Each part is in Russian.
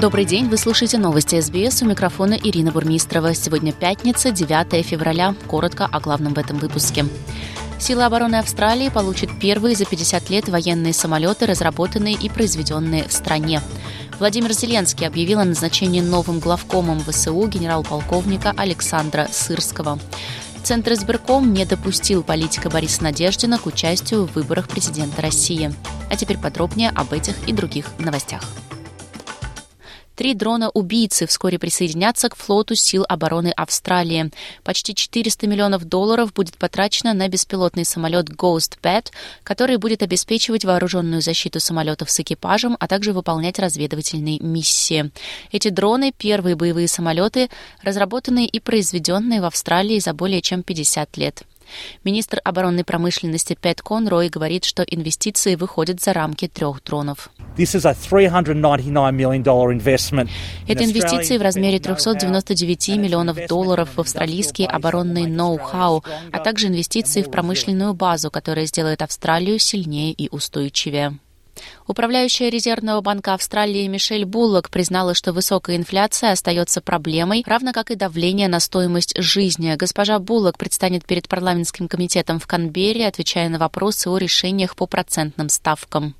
Добрый день, вы слушаете новости СБС у микрофона Ирина Бурмистрова. Сегодня пятница, 9 февраля. Коротко о главном в этом выпуске. Силы обороны Австралии получат первые за 50 лет военные самолеты, разработанные и произведенные в стране. Владимир Зеленский объявил о назначении новым главкомом ВСУ генерал-полковника Александра Сырского. Центр избирком не допустил политика Бориса Надеждина к участию в выборах президента России. А теперь подробнее об этих и других новостях. Три дрона-убийцы вскоре присоединятся к флоту сил обороны Австралии. Почти 400 миллионов долларов будет потрачено на беспилотный самолет Ghost Bat, который будет обеспечивать вооруженную защиту самолетов с экипажем, а также выполнять разведывательные миссии. Эти дроны — первые боевые самолеты, разработанные и произведенные в Австралии за более чем 50 лет. Министр оборонной промышленности Пэт Конрой говорит, что инвестиции выходят за рамки трех дронов. Это инвестиции в размере 399 миллионов долларов в австралийский оборонный ноу-хау, а также инвестиции в промышленную базу, которая сделает Австралию сильнее и устойчивее. Управляющая Резервного банка Австралии Мишель Буллок признала, что высокая инфляция остается проблемой, равно как и давление на стоимость жизни. Госпожа Буллок предстанет перед парламентским комитетом в Канберре, отвечая на вопросы о решениях по процентным ставкам.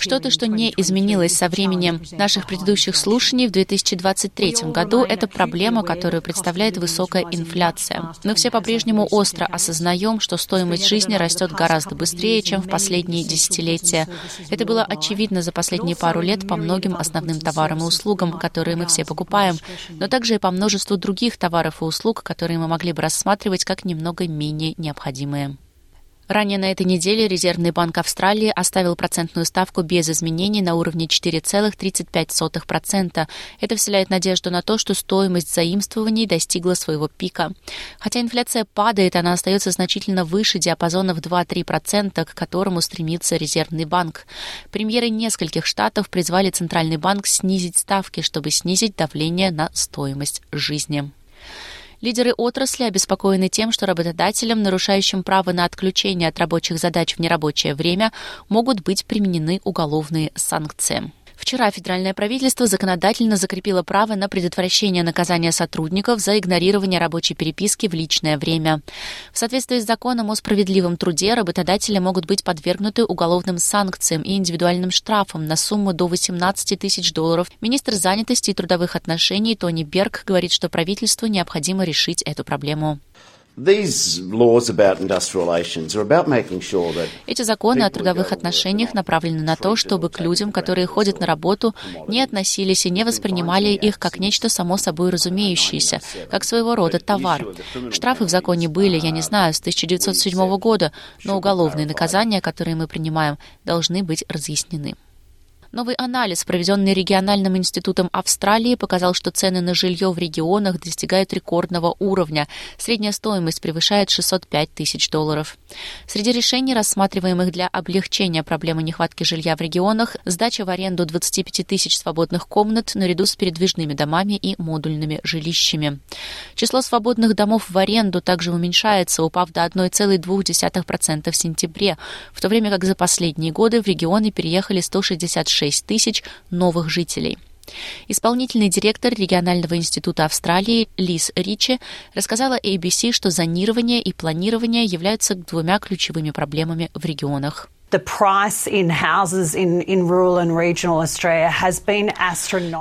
Что-то, что не изменилось со времени наших предыдущих слушаний в 2023 году, это проблема, которую представляет высокая инфляция. Мы все по-прежнему остро осознаем, что стоимость жизни растет гораздо быстрее, чем в последние десятилетия. Это было очевидно за последние пару лет по многим основным товарам и услугам, которые мы все покупаем, но также и по множеству других товаров и услуг, которые мы могли бы рассматривать как немного менее необходимые. Ранее на этой неделе Резервный банк Австралии оставил процентную ставку без изменений на уровне 4,35%. Это вселяет надежду на то, что стоимость заимствований достигла своего пика. Хотя инфляция падает, она остается значительно выше диапазона в 2-3%, к которому стремится Резервный банк. Премьеры нескольких штатов призвали Центральный банк снизить ставки, чтобы снизить давление на стоимость жизни. Лидеры отрасли обеспокоены тем, что работодателям, нарушающим право на отключение от рабочих задач в нерабочее время, могут быть применены уголовные санкции. Вчера федеральное правительство законодательно закрепило право на предотвращение наказания сотрудников за игнорирование рабочей переписки в личное время. В соответствии с законом о справедливом труде работодатели могут быть подвергнуты уголовным санкциям и индивидуальным штрафам на сумму до 18 тысяч долларов. Министр занятости и трудовых отношений Тони Берг говорит, что правительству необходимо решить эту проблему. Эти законы о трудовых отношениях направлены на то, чтобы к людям, которые ходят на работу, не относились и не воспринимали их как нечто само собой разумеющееся, как своего рода товар. Штрафы в законе были, я не знаю, с 1907 года, но уголовные наказания, которые мы принимаем, должны быть разъяснены. Новый анализ, проведенный региональным институтом Австралии, показал, что цены на жилье в регионах достигают рекордного уровня. Средняя стоимость превышает 605 тысяч долларов. Среди решений, рассматриваемых для облегчения проблемы нехватки жилья в регионах, сдача в аренду 25 тысяч свободных комнат наряду с передвижными домами и модульными жилищами. Число свободных домов в аренду также уменьшается, упав до 1,2% в сентябре, в то время как за последние годы в регионы переехали 166 6 тысяч новых жителей. Исполнительный директор регионального института Австралии Лиз Ричи рассказала ABC, что зонирование и планирование являются двумя ключевыми проблемами в регионах.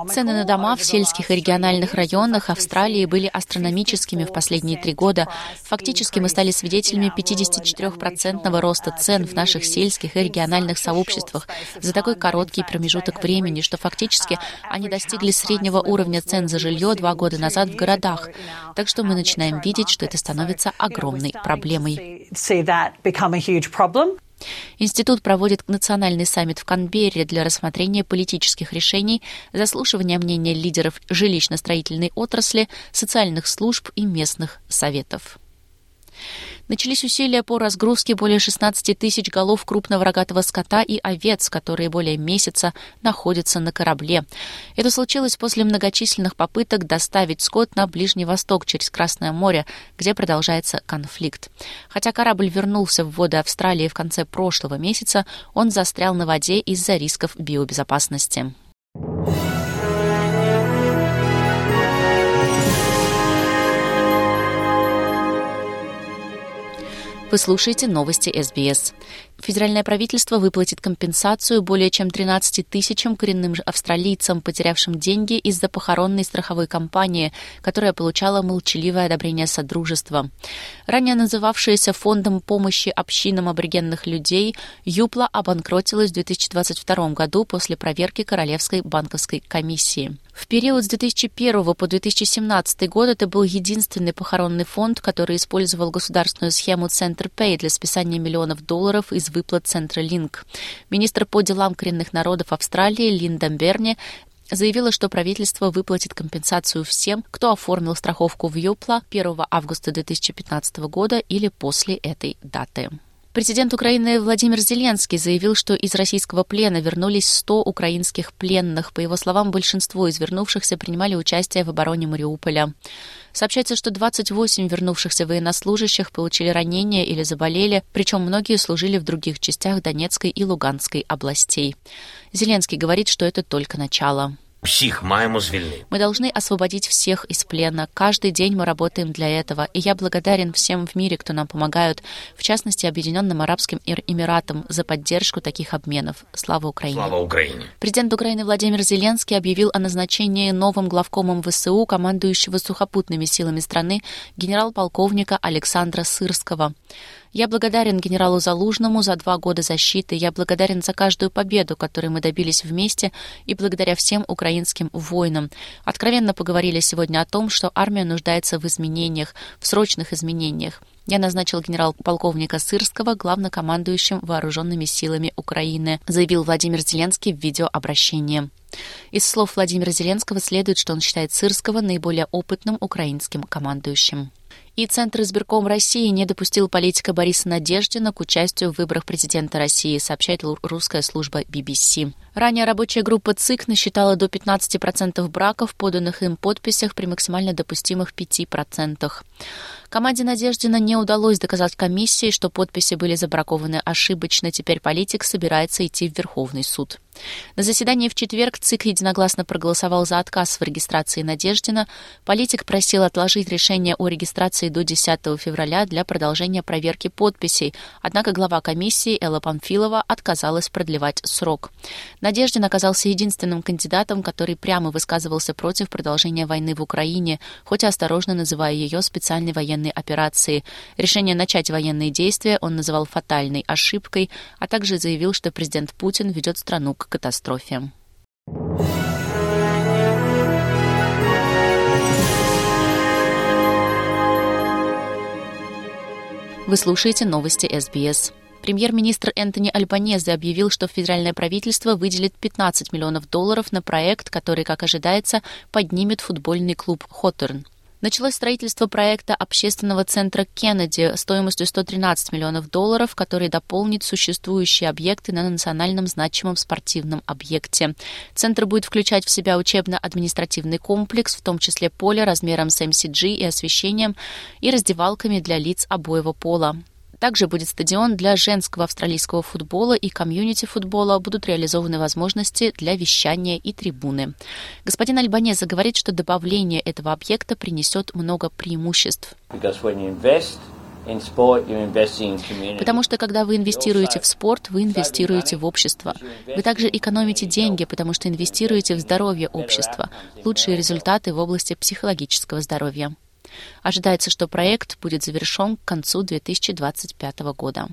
Цены на дома в сельских и региональных районах Австралии были астрономическими в последние три года. Фактически мы стали свидетелями 54% роста цен в наших сельских и региональных сообществах за такой короткий промежуток времени, что фактически они достигли среднего уровня цен за жилье два года назад в городах. Так что мы начинаем видеть, что это становится огромной проблемой. Институт проводит национальный саммит в Канберре для рассмотрения политических решений, заслушивания мнения лидеров жилищно-строительной отрасли, социальных служб и местных советов. Начались усилия по разгрузке более 16 тысяч голов крупного рогатого скота и овец, которые более месяца находятся на корабле. Это случилось после многочисленных попыток доставить скот на Ближний Восток через Красное море, где продолжается конфликт. Хотя корабль вернулся в воды Австралии в конце прошлого месяца, он застрял на воде из-за рисков биобезопасности. Вы слушаете новости СБС. Федеральное правительство выплатит компенсацию более чем 13 тысячам коренным австралийцам, потерявшим деньги из-за похоронной страховой компании, которая получала молчаливое одобрение Содружества. Ранее называвшаяся Фондом помощи общинам аборигенных людей, Юпла обанкротилась в 2022 году после проверки Королевской банковской комиссии. В период с 2001 по 2017 год это был единственный похоронный фонд, который использовал государственную схему Center Pay для списания миллионов долларов из выплат Централинк. Министр по делам коренных народов Австралии Линда Берни заявила, что правительство выплатит компенсацию всем, кто оформил страховку в Юпла 1 августа 2015 года или после этой даты. Президент Украины Владимир Зеленский заявил, что из российского плена вернулись 100 украинских пленных. По его словам, большинство из вернувшихся принимали участие в обороне Мариуполя. Сообщается, что 28 вернувшихся военнослужащих получили ранения или заболели, причем многие служили в других частях Донецкой и Луганской областей. Зеленский говорит, что это только начало. Всіх маємо звільнити. Мы должны освободить всех из плена. Каждый день мы работаем для этого. И я благодарен всем в мире, кто нам помогают, в частности, Объединенным Арабским Эмиратам за поддержку таких обменов. Слава Украине. Слава Украине. Президент Украины Владимир Зеленский объявил о назначении новым главкомом ВСУ, командующего сухопутными силами страны, генерал-полковника Александра Сырского. Я благодарен генералу Залужному за два года защиты. Я благодарен за каждую победу, которую мы добились вместе, и благодаря всем украинским воинам. Откровенно поговорили сегодня о том, что армия нуждается в изменениях, в срочных изменениях. Я назначил генерал-полковника Сырского главнокомандующим вооруженными силами Украины, заявил Владимир Зеленский в видеообращении. Из слов Владимира Зеленского следует, что он считает Сырского наиболее опытным украинским командующим. И Центр избирком России не допустил политика Бориса Надеждина к участию в выборах президента России, сообщает русская служба BBC. Ранее рабочая группа ЦИК насчитала до 15% браков, поданных им подписях при максимально допустимых 5%. Команде Надеждина не удалось доказать комиссии, что подписи были забракованы ошибочно. Теперь политик собирается идти в Верховный суд. На заседании в четверг ЦИК единогласно проголосовал за отказ в регистрации Надеждина. Политик просил отложить решение о регистрации до 10 февраля для продолжения проверки подписей, однако глава комиссии Элла Памфилова отказалась продлевать срок. Надеждин оказался единственным кандидатом, который прямо высказывался против продолжения войны в Украине, хоть и осторожно называя ее специальной военной операцией. Решение начать военные действия он называл фатальной ошибкой, а также заявил, что президент Путин ведет страну к катастрофе. Вы слушаете новости СБС. Премьер-министр Энтони Альбанезе объявил, что федеральное правительство выделит 15 миллионов долларов на проект, который, как ожидается, поднимет футбольный клуб «Хоторн». Началось строительство проекта общественного центра Кеннеди стоимостью 113 миллионов долларов, который дополнит существующие объекты на национальном значимом спортивном объекте. Центр будет включать в себя учебно-административный комплекс, в том числе поле размером с MCG и освещением, и раздевалками для лиц обоего пола. Также будет стадион для женского австралийского футбола и комьюнити футбола. Будут реализованы возможности для вещания и трибуны. Господин Альбанеза говорит, что добавление этого объекта принесет много преимуществ. Потому что когда вы инвестируете в спорт, вы инвестируете в общество. Вы также экономите деньги, потому что инвестируете в здоровье общества, лучшие результаты в области психологического здоровья. Ожидается, что проект будет завершен к концу 2025 года.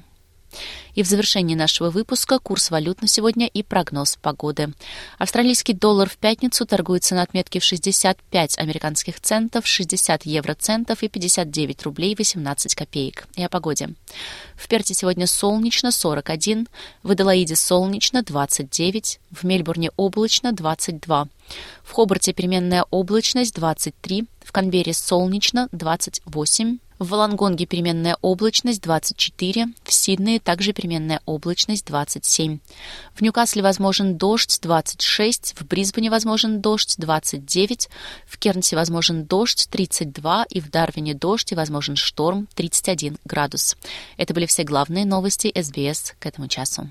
И в завершении нашего выпуска курс валют на сегодня и прогноз погоды. Австралийский доллар в пятницу торгуется на отметке в 65 американских центов, 60 евроцентов и 59 рублей 18 копеек. И о погоде. В Перте сегодня солнечно 41, в Аделаиде солнечно 29, в Мельбурне облачно 22. В Хобарте переменная облачность 23, в Канберре солнечно 28, в Волонгонге переменная облачность 24, в Сиднее также переменная облачность 27. В Ньюкасле возможен дождь 26, в Брисбене возможен дождь 29, в Кернсе возможен дождь 32 и в Дарвине дождь и возможен шторм 31 градус. Это были все главные новости СБС к этому часу.